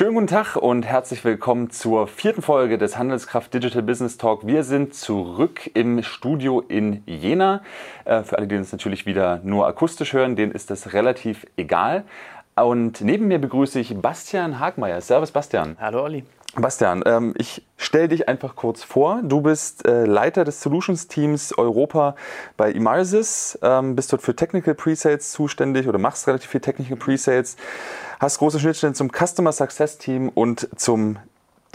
Schönen guten Tag und herzlich willkommen zur vierten Folge des Handelskraft Digital Business Talk. Wir sind zurück im Studio in Jena. Äh, für alle, die uns natürlich wieder nur akustisch hören, denen ist das relativ egal. Und neben mir begrüße ich Bastian Hagmeier. Servus, Bastian. Hallo, Olli. Bastian, ähm, ich stelle dich einfach kurz vor. Du bist äh, Leiter des Solutions Teams Europa bei Emarsys, ähm, bist dort für Technical Presales zuständig oder machst relativ viel Technical Presales, hast große Schnittstellen zum Customer Success Team und zum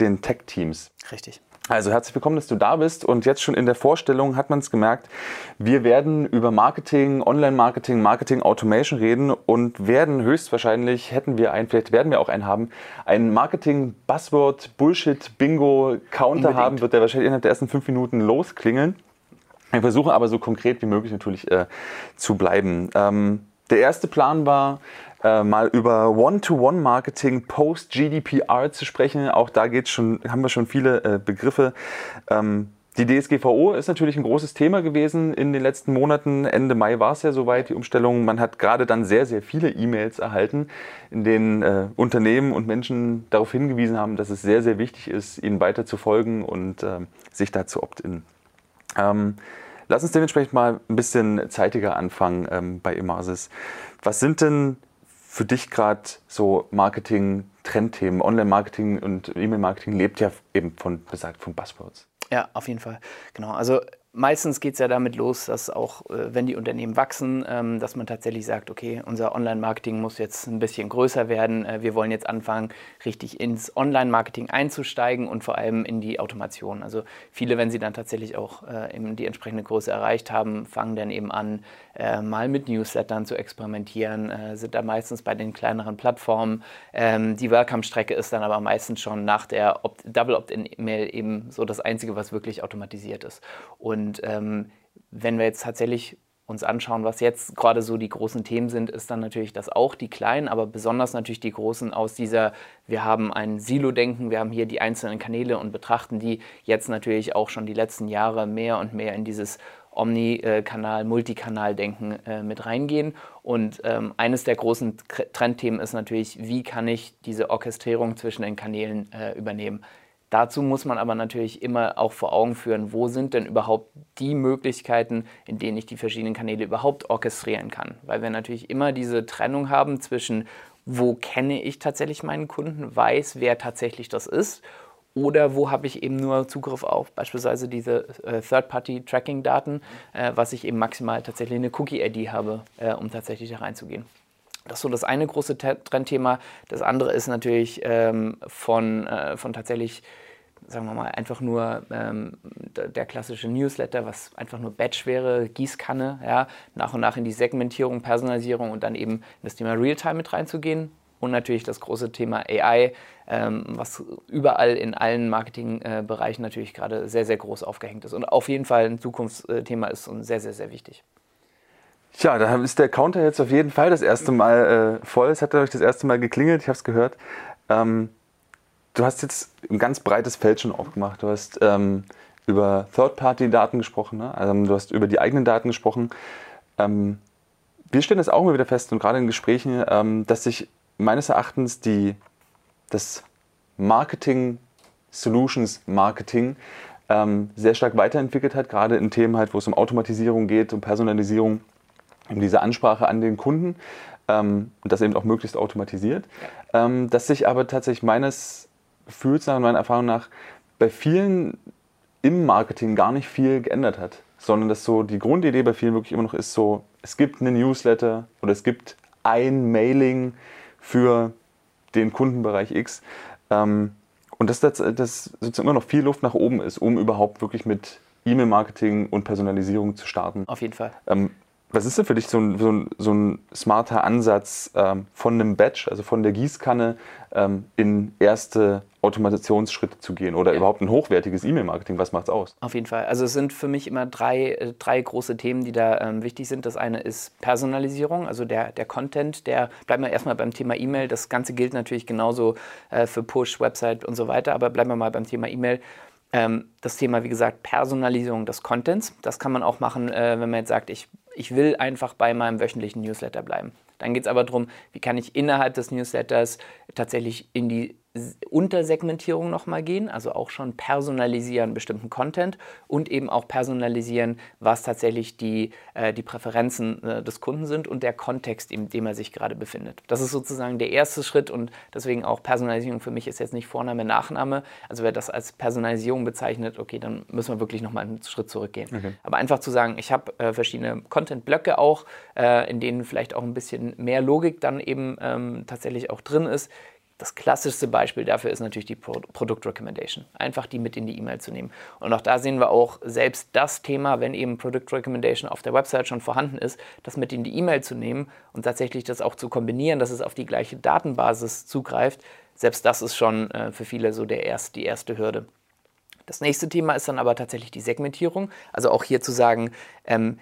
den Tech Teams. Richtig. Also herzlich willkommen, dass du da bist. Und jetzt schon in der Vorstellung hat man es gemerkt, wir werden über Marketing, Online-Marketing, Marketing-Automation reden und werden höchstwahrscheinlich, hätten wir einen, vielleicht werden wir auch einen haben, einen Marketing-Buzzword, Bullshit, Bingo, Counter Unbedingt. haben, wird der wahrscheinlich innerhalb der ersten fünf Minuten losklingeln. Wir versuchen aber so konkret wie möglich natürlich äh, zu bleiben. Ähm, der erste Plan war, äh, mal über One-to-One-Marketing post-GDPR zu sprechen. Auch da geht's schon, haben wir schon viele äh, Begriffe. Ähm, die DSGVO ist natürlich ein großes Thema gewesen in den letzten Monaten. Ende Mai war es ja soweit, die Umstellung. Man hat gerade dann sehr, sehr viele E-Mails erhalten, in denen äh, Unternehmen und Menschen darauf hingewiesen haben, dass es sehr, sehr wichtig ist, ihnen weiter zu folgen und äh, sich da zu opt-in. Ähm, lass uns dementsprechend mal ein bisschen zeitiger anfangen ähm, bei Emasis. Was sind denn für dich gerade so Marketing-Trendthemen? Online-Marketing und E-Mail-Marketing lebt ja eben von, besagt von Buzzwords. Ja, auf jeden Fall. Genau. Also meistens geht es ja damit los, dass auch, äh, wenn die Unternehmen wachsen, ähm, dass man tatsächlich sagt, okay, unser Online-Marketing muss jetzt ein bisschen größer werden. Äh, wir wollen jetzt anfangen, richtig ins Online-Marketing einzusteigen und vor allem in die Automation. Also viele, wenn sie dann tatsächlich auch äh, die entsprechende Größe erreicht haben, fangen dann eben an, mal mit Newslettern zu experimentieren, sind da meistens bei den kleineren Plattformen. Ähm, die Welcome-Strecke ist dann aber meistens schon nach der Double Opt-in-Mail eben so das Einzige, was wirklich automatisiert ist. Und und ähm, wenn wir jetzt tatsächlich uns anschauen, was jetzt gerade so die großen Themen sind, ist dann natürlich das auch die kleinen, aber besonders natürlich die großen aus dieser, wir haben ein Silo-Denken, wir haben hier die einzelnen Kanäle und betrachten die jetzt natürlich auch schon die letzten Jahre mehr und mehr in dieses Omni-Kanal, Multikanal-Denken äh, mit reingehen. Und ähm, eines der großen Trendthemen ist natürlich, wie kann ich diese Orchestrierung zwischen den Kanälen äh, übernehmen. Dazu muss man aber natürlich immer auch vor Augen führen, wo sind denn überhaupt die Möglichkeiten, in denen ich die verschiedenen Kanäle überhaupt orchestrieren kann. Weil wir natürlich immer diese Trennung haben zwischen, wo kenne ich tatsächlich meinen Kunden, weiß, wer tatsächlich das ist, oder wo habe ich eben nur Zugriff auf beispielsweise diese äh, Third-Party-Tracking-Daten, äh, was ich eben maximal tatsächlich eine Cookie-ID habe, äh, um tatsächlich da reinzugehen. Das ist so das eine große Trendthema. Das andere ist natürlich ähm, von, äh, von tatsächlich, sagen wir mal, einfach nur ähm, der klassische Newsletter, was einfach nur Batch wäre, Gießkanne, ja, nach und nach in die Segmentierung, Personalisierung und dann eben in das Thema Realtime mit reinzugehen. Und natürlich das große Thema AI, ähm, was überall in allen Marketingbereichen äh, natürlich gerade sehr, sehr groß aufgehängt ist. Und auf jeden Fall ein Zukunftsthema ist und sehr, sehr, sehr wichtig. Tja, da ist der Counter jetzt auf jeden Fall das erste Mal äh, voll. Es hat dadurch das erste Mal geklingelt, ich habe es gehört. Ähm, du hast jetzt ein ganz breites Feld schon aufgemacht. Du hast ähm, über Third-Party-Daten gesprochen, ne? also, du hast über die eigenen Daten gesprochen. Ähm, wir stellen das auch immer wieder fest und gerade in Gesprächen, ähm, dass sich meines Erachtens die, das Marketing, Solutions Marketing ähm, sehr stark weiterentwickelt hat, gerade in Themen halt, wo es um Automatisierung geht, um Personalisierung eben diese Ansprache an den Kunden ähm, und das eben auch möglichst automatisiert. Ähm, dass sich aber tatsächlich meines Gefühls nach und meiner Erfahrung nach bei vielen im Marketing gar nicht viel geändert hat, sondern dass so die Grundidee bei vielen wirklich immer noch ist so, es gibt eine Newsletter oder es gibt ein Mailing für den Kundenbereich X. Ähm, und dass das, das sozusagen immer noch viel Luft nach oben ist, um überhaupt wirklich mit E-Mail-Marketing und Personalisierung zu starten. Auf jeden Fall. Ähm, was ist denn für dich so ein, so ein, so ein smarter Ansatz ähm, von einem Batch, also von der Gießkanne, ähm, in erste Automatisationsschritte zu gehen oder ja. überhaupt ein hochwertiges E-Mail-Marketing? Was macht es aus? Auf jeden Fall. Also es sind für mich immer drei, äh, drei große Themen, die da ähm, wichtig sind. Das eine ist Personalisierung, also der, der Content, der, bleiben wir erstmal beim Thema E-Mail. Das Ganze gilt natürlich genauso äh, für Push, Website und so weiter, aber bleiben wir mal beim Thema E-Mail. Ähm, das Thema, wie gesagt, Personalisierung des Contents. Das kann man auch machen, äh, wenn man jetzt sagt, ich ich will einfach bei meinem wöchentlichen Newsletter bleiben. Dann geht es aber darum, wie kann ich innerhalb des Newsletters tatsächlich in die Untersegmentierung nochmal gehen, also auch schon personalisieren bestimmten Content und eben auch personalisieren, was tatsächlich die, äh, die Präferenzen äh, des Kunden sind und der Kontext, in dem er sich gerade befindet. Das ist sozusagen der erste Schritt und deswegen auch Personalisierung für mich ist jetzt nicht Vorname, Nachname. Also wer das als Personalisierung bezeichnet, okay, dann müssen wir wirklich nochmal einen Schritt zurückgehen. Okay. Aber einfach zu sagen, ich habe äh, verschiedene Content-Blöcke auch, äh, in denen vielleicht auch ein bisschen mehr Logik dann eben ähm, tatsächlich auch drin ist das klassischste Beispiel dafür ist natürlich die Pro Product Recommendation. Einfach die mit in die E-Mail zu nehmen. Und auch da sehen wir auch selbst das Thema, wenn eben Product Recommendation auf der Website schon vorhanden ist, das mit in die E-Mail zu nehmen und tatsächlich das auch zu kombinieren, dass es auf die gleiche Datenbasis zugreift. Selbst das ist schon äh, für viele so der erst, die erste Hürde. Das nächste Thema ist dann aber tatsächlich die Segmentierung. Also auch hier zu sagen, ähm,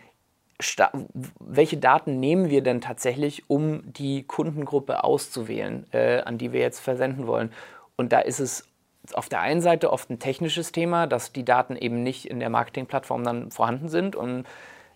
welche Daten nehmen wir denn tatsächlich, um die Kundengruppe auszuwählen, äh, an die wir jetzt versenden wollen. Und da ist es auf der einen Seite oft ein technisches Thema, dass die Daten eben nicht in der Marketingplattform dann vorhanden sind und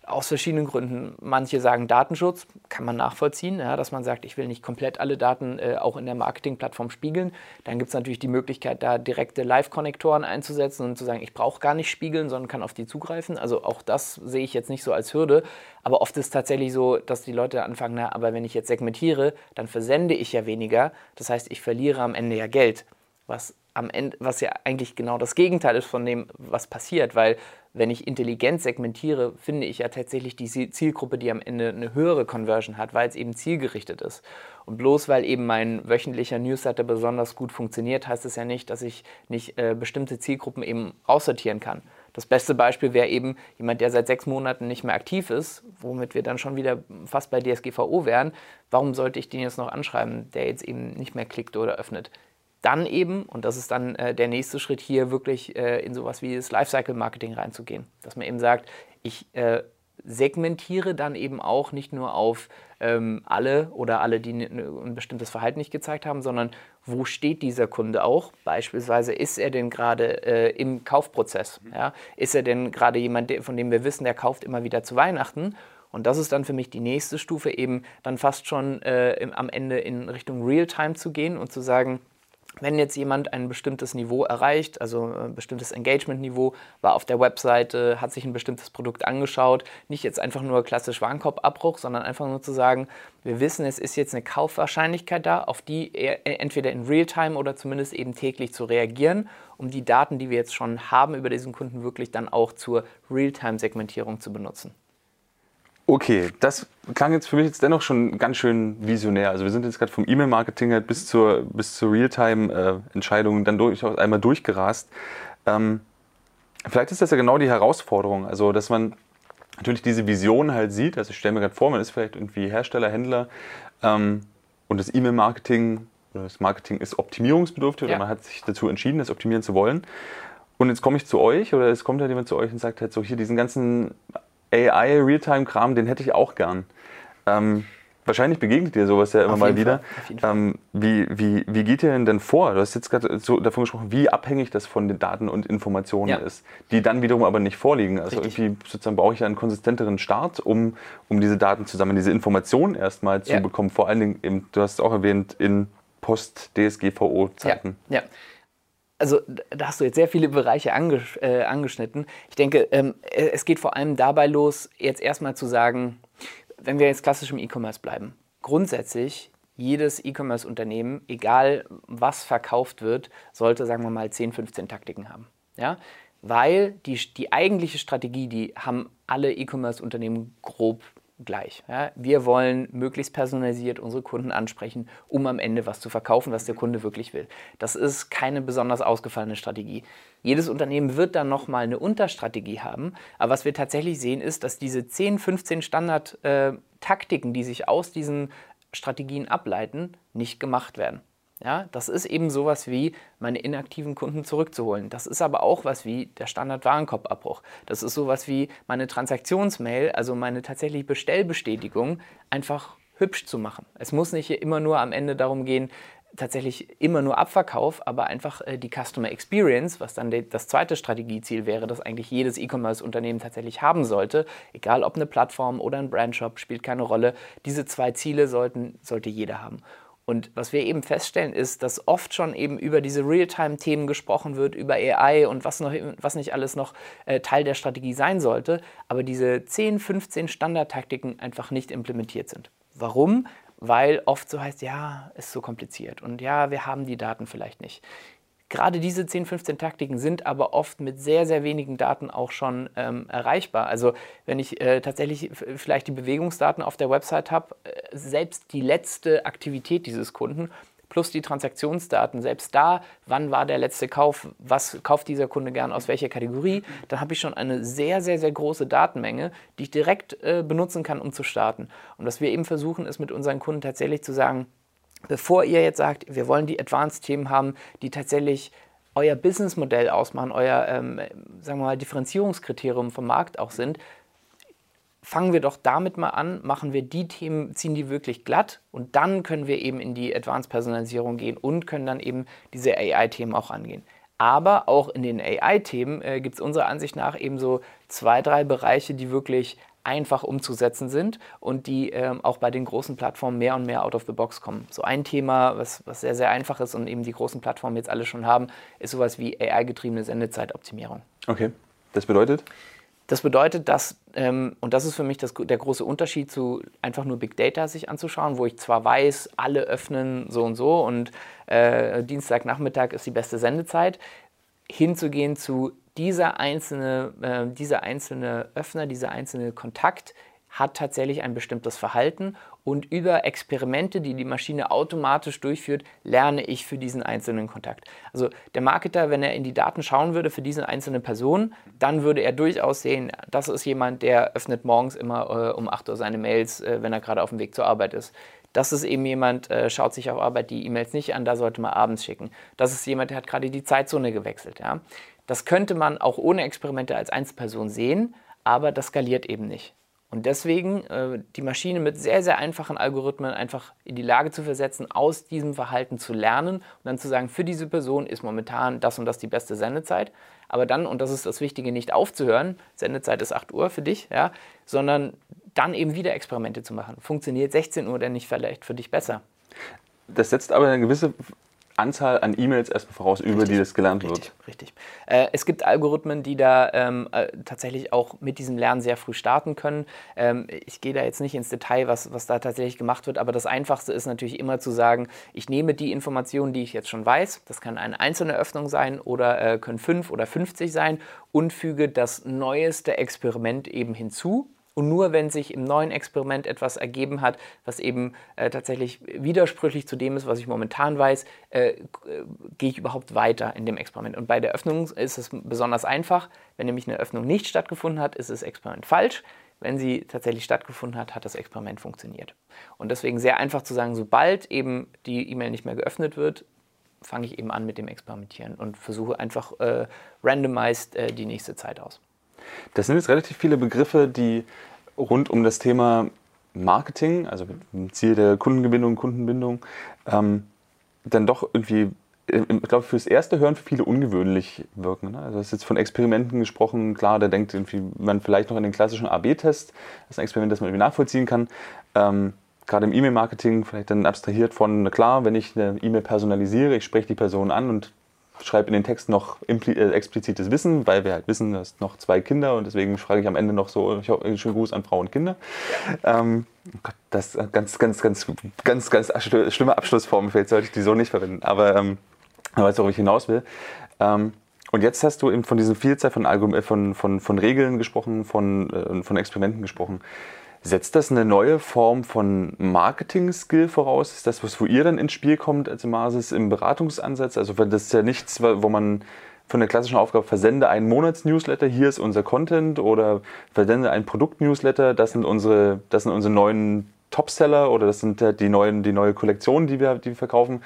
aus verschiedenen Gründen. Manche sagen Datenschutz, kann man nachvollziehen, ja, dass man sagt, ich will nicht komplett alle Daten äh, auch in der Marketingplattform spiegeln. Dann gibt es natürlich die Möglichkeit, da direkte Live-Konnektoren einzusetzen und zu sagen, ich brauche gar nicht spiegeln, sondern kann auf die zugreifen. Also auch das sehe ich jetzt nicht so als Hürde. Aber oft ist es tatsächlich so, dass die Leute anfangen, na, aber wenn ich jetzt segmentiere, dann versende ich ja weniger. Das heißt, ich verliere am Ende ja Geld. Was am Ende, was ja eigentlich genau das Gegenteil ist von dem, was passiert, weil wenn ich intelligent segmentiere, finde ich ja tatsächlich die Zielgruppe, die am Ende eine höhere Conversion hat, weil es eben zielgerichtet ist. Und bloß weil eben mein wöchentlicher Newsletter besonders gut funktioniert, heißt es ja nicht, dass ich nicht äh, bestimmte Zielgruppen eben aussortieren kann. Das beste Beispiel wäre eben jemand, der seit sechs Monaten nicht mehr aktiv ist, womit wir dann schon wieder fast bei DSGVO wären. Warum sollte ich den jetzt noch anschreiben, der jetzt eben nicht mehr klickt oder öffnet? Dann eben, und das ist dann äh, der nächste Schritt hier, wirklich äh, in sowas wie das Lifecycle-Marketing reinzugehen. Dass man eben sagt, ich äh, segmentiere dann eben auch nicht nur auf ähm, alle oder alle, die ein bestimmtes Verhalten nicht gezeigt haben, sondern wo steht dieser Kunde auch? Beispielsweise, ist er denn gerade äh, im Kaufprozess? Ja? Ist er denn gerade jemand, von dem wir wissen, der kauft immer wieder zu Weihnachten? Und das ist dann für mich die nächste Stufe, eben dann fast schon äh, im, am Ende in Richtung Realtime zu gehen und zu sagen, wenn jetzt jemand ein bestimmtes Niveau erreicht, also ein bestimmtes Engagement-Niveau, war auf der Webseite, hat sich ein bestimmtes Produkt angeschaut, nicht jetzt einfach nur klassisch Warenkorbabbruch, sondern einfach nur zu sagen, wir wissen, es ist jetzt eine Kaufwahrscheinlichkeit da, auf die entweder in Realtime oder zumindest eben täglich zu reagieren, um die Daten, die wir jetzt schon haben über diesen Kunden, wirklich dann auch zur Realtime-Segmentierung zu benutzen. Okay, das klang jetzt für mich jetzt dennoch schon ganz schön visionär. Also wir sind jetzt gerade vom E-Mail-Marketing halt bis zur, bis zur Realtime-Entscheidung dann durchaus einmal durchgerast. Ähm, vielleicht ist das ja genau die Herausforderung, also dass man natürlich diese Vision halt sieht. Also ich stelle mir gerade vor, man ist vielleicht irgendwie Hersteller, Händler ähm, und das E-Mail-Marketing oder das Marketing ist optimierungsbedürftig ja. oder man hat sich dazu entschieden, das optimieren zu wollen. Und jetzt komme ich zu euch oder es kommt halt jemand zu euch und sagt halt so, hier diesen ganzen AI, Realtime-Kram, den hätte ich auch gern. Ähm, wahrscheinlich begegnet dir sowas ja immer mal wieder. Ähm, wie, wie, wie geht ihr denn denn vor? Du hast jetzt gerade so davon gesprochen, wie abhängig das von den Daten und Informationen ja. ist, die dann wiederum aber nicht vorliegen. Also Richtig. irgendwie sozusagen brauche ich einen konsistenteren Start, um, um diese Daten zu sammeln, diese Informationen erstmal zu ja. bekommen. Vor allen Dingen, eben, du hast es auch erwähnt, in Post-DSGVO-Zeiten. Ja. ja also da hast du jetzt sehr viele Bereiche anges äh, angeschnitten. Ich denke, ähm, äh, es geht vor allem dabei los, jetzt erstmal zu sagen, wenn wir jetzt klassisch im E-Commerce bleiben, grundsätzlich jedes E-Commerce-Unternehmen, egal was verkauft wird, sollte, sagen wir mal, 10, 15 Taktiken haben. Ja? Weil die, die eigentliche Strategie, die haben alle E-Commerce-Unternehmen grob gleich. Ja, wir wollen möglichst personalisiert unsere Kunden ansprechen, um am Ende was zu verkaufen, was der Kunde wirklich will. Das ist keine besonders ausgefallene Strategie. Jedes Unternehmen wird dann nochmal eine Unterstrategie haben, aber was wir tatsächlich sehen ist, dass diese 10, 15 Standard-Taktiken, die sich aus diesen Strategien ableiten, nicht gemacht werden. Ja, das ist eben sowas wie meine inaktiven Kunden zurückzuholen. Das ist aber auch was wie der Standard-Warenkorbabbruch. Das ist sowas wie meine Transaktionsmail, also meine tatsächlich Bestellbestätigung, einfach hübsch zu machen. Es muss nicht immer nur am Ende darum gehen, tatsächlich immer nur Abverkauf, aber einfach äh, die Customer Experience, was dann das zweite Strategieziel wäre, das eigentlich jedes E-Commerce-Unternehmen tatsächlich haben sollte, egal ob eine Plattform oder ein Brandshop, spielt keine Rolle. Diese zwei Ziele sollten, sollte jeder haben. Und was wir eben feststellen, ist, dass oft schon eben über diese Realtime-Themen gesprochen wird, über AI und was, noch, was nicht alles noch äh, Teil der Strategie sein sollte, aber diese 10, 15 Standardtaktiken einfach nicht implementiert sind. Warum? Weil oft so heißt, ja, ist so kompliziert und ja, wir haben die Daten vielleicht nicht. Gerade diese 10, 15 Taktiken sind aber oft mit sehr, sehr wenigen Daten auch schon ähm, erreichbar. Also wenn ich äh, tatsächlich vielleicht die Bewegungsdaten auf der Website habe, äh, selbst die letzte Aktivität dieses Kunden plus die Transaktionsdaten, selbst da, wann war der letzte Kauf, was kauft dieser Kunde gern, aus welcher Kategorie, dann habe ich schon eine sehr, sehr, sehr große Datenmenge, die ich direkt äh, benutzen kann, um zu starten. Und was wir eben versuchen, ist mit unseren Kunden tatsächlich zu sagen, bevor ihr jetzt sagt, wir wollen die Advanced-Themen haben, die tatsächlich euer Businessmodell ausmachen, euer, ähm, sagen wir mal, Differenzierungskriterium vom Markt auch sind, fangen wir doch damit mal an, machen wir die Themen, ziehen die wirklich glatt und dann können wir eben in die Advanced-Personalisierung gehen und können dann eben diese AI-Themen auch angehen. Aber auch in den AI-Themen äh, gibt es unserer Ansicht nach eben so zwei, drei Bereiche, die wirklich einfach umzusetzen sind und die ähm, auch bei den großen Plattformen mehr und mehr out of the box kommen. So ein Thema, was, was sehr, sehr einfach ist und eben die großen Plattformen jetzt alle schon haben, ist sowas wie AI-getriebene Sendezeitoptimierung. Okay, das bedeutet? Das bedeutet, dass, ähm, und das ist für mich das, der große Unterschied zu einfach nur Big Data sich anzuschauen, wo ich zwar weiß, alle öffnen so und so und äh, Dienstagnachmittag ist die beste Sendezeit, hinzugehen zu dieser einzelne, äh, dieser einzelne Öffner, dieser einzelne Kontakt hat tatsächlich ein bestimmtes Verhalten und über Experimente, die die Maschine automatisch durchführt, lerne ich für diesen einzelnen Kontakt. Also der Marketer, wenn er in die Daten schauen würde für diese einzelne Person, dann würde er durchaus sehen, das ist jemand, der öffnet morgens immer äh, um 8 Uhr seine Mails, äh, wenn er gerade auf dem Weg zur Arbeit ist. Das ist eben jemand, äh, schaut sich auf Arbeit die E-Mails nicht an, da sollte man abends schicken. Das ist jemand, der hat gerade die Zeitzone gewechselt. Ja? Das könnte man auch ohne Experimente als Einzelperson sehen, aber das skaliert eben nicht. Und deswegen äh, die Maschine mit sehr, sehr einfachen Algorithmen einfach in die Lage zu versetzen, aus diesem Verhalten zu lernen und dann zu sagen, für diese Person ist momentan das und das die beste Sendezeit. Aber dann, und das ist das Wichtige, nicht aufzuhören, Sendezeit ist 8 Uhr für dich, ja, sondern dann eben wieder Experimente zu machen. Funktioniert 16 Uhr denn nicht vielleicht für dich besser? Das setzt aber eine gewisse Anzahl an E-Mails erstmal voraus, über die das gelernt richtig, wird. Richtig. Äh, es gibt Algorithmen, die da ähm, äh, tatsächlich auch mit diesem Lernen sehr früh starten können. Ähm, ich gehe da jetzt nicht ins Detail, was, was da tatsächlich gemacht wird, aber das Einfachste ist natürlich immer zu sagen, ich nehme die Informationen, die ich jetzt schon weiß, das kann eine einzelne Öffnung sein oder äh, können fünf oder 50 sein und füge das neueste Experiment eben hinzu und nur wenn sich im neuen Experiment etwas ergeben hat, was eben äh, tatsächlich widersprüchlich zu dem ist, was ich momentan weiß, äh, äh, gehe ich überhaupt weiter in dem Experiment. Und bei der Öffnung ist es besonders einfach. Wenn nämlich eine Öffnung nicht stattgefunden hat, ist das Experiment falsch. Wenn sie tatsächlich stattgefunden hat, hat das Experiment funktioniert. Und deswegen sehr einfach zu sagen, sobald eben die E-Mail nicht mehr geöffnet wird, fange ich eben an mit dem Experimentieren und versuche einfach äh, randomized äh, die nächste Zeit aus. Das sind jetzt relativ viele Begriffe, die rund um das Thema Marketing, also mit dem Ziel der Kundengewinnung, Kundenbindung, ähm, dann doch irgendwie, äh, ich glaube, fürs erste Hören für viele ungewöhnlich wirken. Ne? Also es ist jetzt von Experimenten gesprochen, klar, da denkt irgendwie man vielleicht noch an den klassischen AB-Test, das ist ein Experiment, das man irgendwie nachvollziehen kann. Ähm, gerade im E-Mail-Marketing vielleicht dann abstrahiert von, klar, wenn ich eine E-Mail personalisiere, ich spreche die Person an und schreibe in den Text noch äh, explizites Wissen, weil wir halt wissen, dass noch zwei Kinder und deswegen frage ich am Ende noch so, ich einen schönen Gruß an Frau und Kinder. Ähm, oh Gott, das ist ganz, ganz, ganz, ganz, ganz schlimme Abschlussform, vielleicht sollte ich die so nicht verwenden, aber ähm, du weißt, worauf ich hinaus will. Ähm, und jetzt hast du eben von diesen Vielzahl von, Algom von, von, von Regeln gesprochen, von, äh, von Experimenten gesprochen. Setzt das eine neue Form von Marketing-Skill voraus? Ist das, was wo ihr dann ins Spiel kommt als Masis im Beratungsansatz? Also das ist ja nichts, wo man von der klassischen Aufgabe versende einen Monats-Newsletter, hier ist unser Content oder versende einen Produkt-Newsletter, das sind unsere, das sind unsere neuen Topseller oder das sind die, neuen, die neue Kollektion, die wir, die wir verkaufen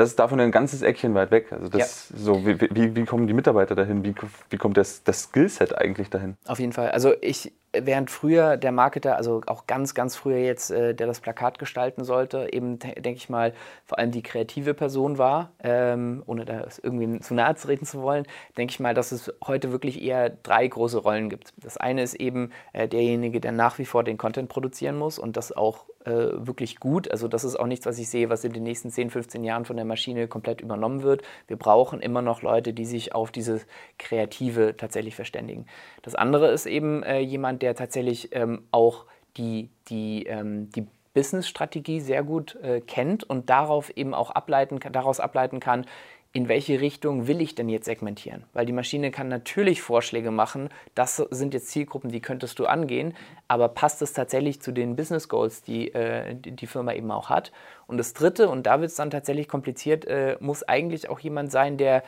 das ist davon ein ganzes Eckchen weit weg. Also das, ja. so, wie, wie, wie, kommen die Mitarbeiter dahin? Wie, wie kommt das, das Skillset eigentlich dahin? Auf jeden Fall. Also ich während früher der Marketer, also auch ganz, ganz früher jetzt, äh, der das Plakat gestalten sollte, eben, denke ich mal, vor allem die kreative Person war, ähm, ohne da irgendwie zu nahe treten zu wollen, denke ich mal, dass es heute wirklich eher drei große Rollen gibt. Das eine ist eben äh, derjenige, der nach wie vor den Content produzieren muss und das auch äh, wirklich gut. Also das ist auch nichts, was ich sehe, was in den nächsten 10, 15 Jahren von der Maschine komplett übernommen wird. Wir brauchen immer noch Leute, die sich auf dieses Kreative tatsächlich verständigen. Das andere ist eben äh, der tatsächlich ähm, auch die, die, ähm, die Business-Strategie sehr gut äh, kennt und darauf eben auch ableiten, daraus ableiten kann, in welche Richtung will ich denn jetzt segmentieren? Weil die Maschine kann natürlich Vorschläge machen, das sind jetzt Zielgruppen, die könntest du angehen, aber passt es tatsächlich zu den Business Goals, die äh, die Firma eben auch hat? Und das Dritte, und da wird es dann tatsächlich kompliziert, äh, muss eigentlich auch jemand sein, der,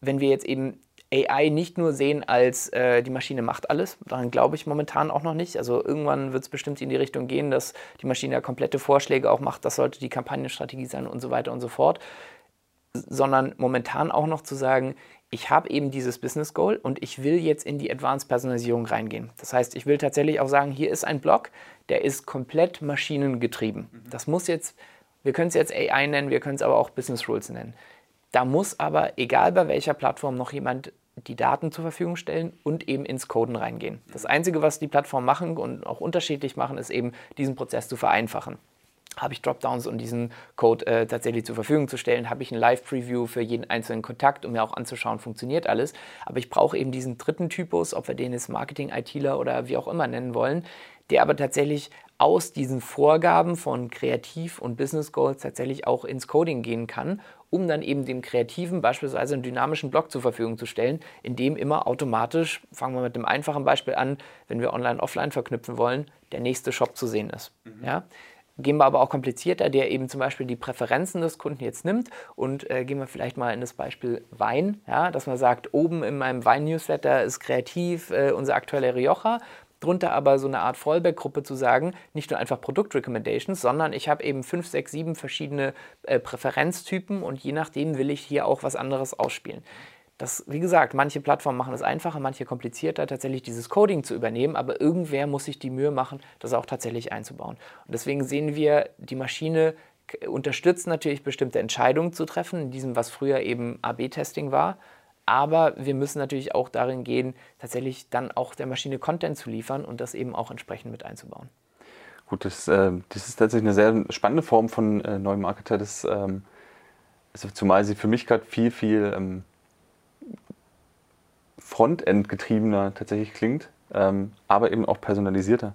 wenn wir jetzt eben AI nicht nur sehen als äh, die Maschine macht alles, daran glaube ich momentan auch noch nicht. Also irgendwann wird es bestimmt in die Richtung gehen, dass die Maschine ja komplette Vorschläge auch macht, das sollte die Kampagnenstrategie sein und so weiter und so fort sondern momentan auch noch zu sagen, ich habe eben dieses Business Goal und ich will jetzt in die Advanced Personalisierung reingehen. Das heißt, ich will tatsächlich auch sagen, hier ist ein Blog, der ist komplett maschinengetrieben. Mhm. Das muss jetzt, wir können es jetzt AI nennen, wir können es aber auch Business Rules nennen. Da muss aber, egal bei welcher Plattform, noch jemand die Daten zur Verfügung stellen und eben ins Coden reingehen. Das Einzige, was die Plattformen machen und auch unterschiedlich machen, ist eben diesen Prozess zu vereinfachen habe ich Dropdowns, um diesen Code äh, tatsächlich zur Verfügung zu stellen? Habe ich ein Live-Preview für jeden einzelnen Kontakt, um mir auch anzuschauen, funktioniert alles? Aber ich brauche eben diesen dritten Typus, ob wir den jetzt Marketing-ITler oder wie auch immer nennen wollen, der aber tatsächlich aus diesen Vorgaben von Kreativ- und Business Goals tatsächlich auch ins Coding gehen kann, um dann eben dem Kreativen beispielsweise einen dynamischen Blog zur Verfügung zu stellen, in dem immer automatisch, fangen wir mit dem einfachen Beispiel an, wenn wir Online-Offline verknüpfen wollen, der nächste Shop zu sehen ist. Mhm. Ja? Gehen wir aber auch komplizierter, der eben zum Beispiel die Präferenzen des Kunden jetzt nimmt und äh, gehen wir vielleicht mal in das Beispiel Wein, ja, dass man sagt, oben in meinem Wein-Newsletter ist kreativ äh, unser aktueller Rioja, drunter aber so eine Art Fallback-Gruppe zu sagen, nicht nur einfach Produkt-Recommendations, sondern ich habe eben fünf, sechs, sieben verschiedene äh, Präferenztypen und je nachdem will ich hier auch was anderes ausspielen. Das, wie gesagt, manche Plattformen machen es einfacher, manche komplizierter, tatsächlich dieses Coding zu übernehmen, aber irgendwer muss sich die Mühe machen, das auch tatsächlich einzubauen. Und deswegen sehen wir, die Maschine unterstützt natürlich bestimmte Entscheidungen zu treffen, in diesem, was früher eben AB-Testing war. Aber wir müssen natürlich auch darin gehen, tatsächlich dann auch der Maschine Content zu liefern und das eben auch entsprechend mit einzubauen. Gut, das, äh, das ist tatsächlich eine sehr spannende Form von äh, Neumarketer, das, ähm, also zumal sie für mich gerade viel, viel ähm, Frontend getriebener tatsächlich klingt, ähm, aber eben auch personalisierter.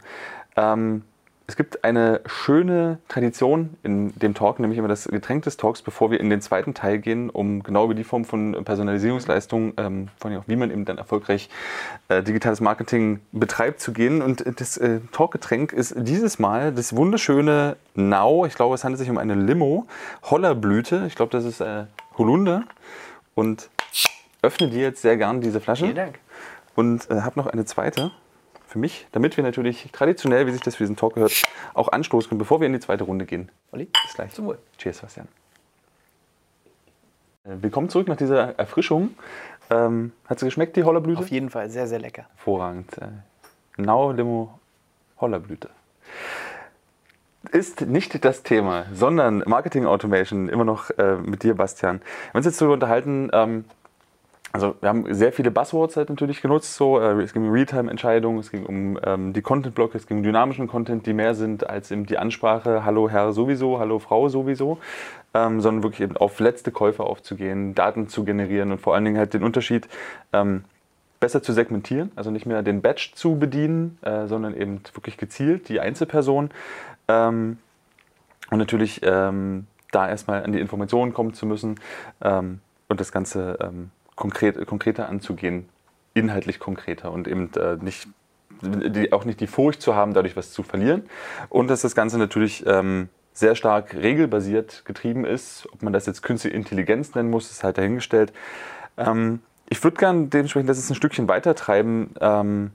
Ähm, es gibt eine schöne Tradition in dem Talk, nämlich immer das Getränk des Talks, bevor wir in den zweiten Teil gehen, um genau über die Form von Personalisierungsleistung, ähm, vor allem auch wie man eben dann erfolgreich äh, digitales Marketing betreibt, zu gehen. Und das äh, Talkgetränk ist dieses Mal das wunderschöne Nau. Ich glaube, es handelt sich um eine Limo, Hollerblüte. Ich glaube, das ist äh, Holunder. Und öffne dir jetzt sehr gern diese Flasche. Vielen Dank. Und äh, habe noch eine zweite für mich, damit wir natürlich traditionell, wie sich das für diesen Talk gehört, auch anstoßen können, bevor wir in die zweite Runde gehen. Olli, bis gleich. Zum Wohl. Cheers, Bastian. Äh, willkommen zurück nach dieser Erfrischung. Ähm, hat sie geschmeckt, die Hollerblüte? Auf jeden Fall, sehr, sehr lecker. Hervorragend. Äh, Nau Limo Hollerblüte ist nicht das Thema, sondern Marketing Automation, immer noch äh, mit dir, Bastian. Wir haben uns jetzt darüber unterhalten, ähm, also wir haben sehr viele Buzzwords halt natürlich genutzt. So. Äh, es ging um Realtime-Entscheidungen, es ging um ähm, die Content-Blocke, es ging um dynamischen Content, die mehr sind als eben die Ansprache Hallo Herr sowieso, Hallo Frau sowieso, ähm, sondern wirklich eben auf letzte Käufe aufzugehen, Daten zu generieren und vor allen Dingen halt den Unterschied ähm, besser zu segmentieren, also nicht mehr den Batch zu bedienen, äh, sondern eben wirklich gezielt die Einzelperson ähm, und natürlich ähm, da erstmal an die Informationen kommen zu müssen ähm, und das Ganze konkret, konkreter anzugehen, inhaltlich konkreter und eben äh, nicht, die, auch nicht die Furcht zu haben, dadurch was zu verlieren. Und dass das Ganze natürlich ähm, sehr stark regelbasiert getrieben ist. Ob man das jetzt künstliche Intelligenz nennen muss, ist halt dahingestellt. Ähm, ich würde gerne dementsprechend das ist ein Stückchen weiter treiben. Ähm,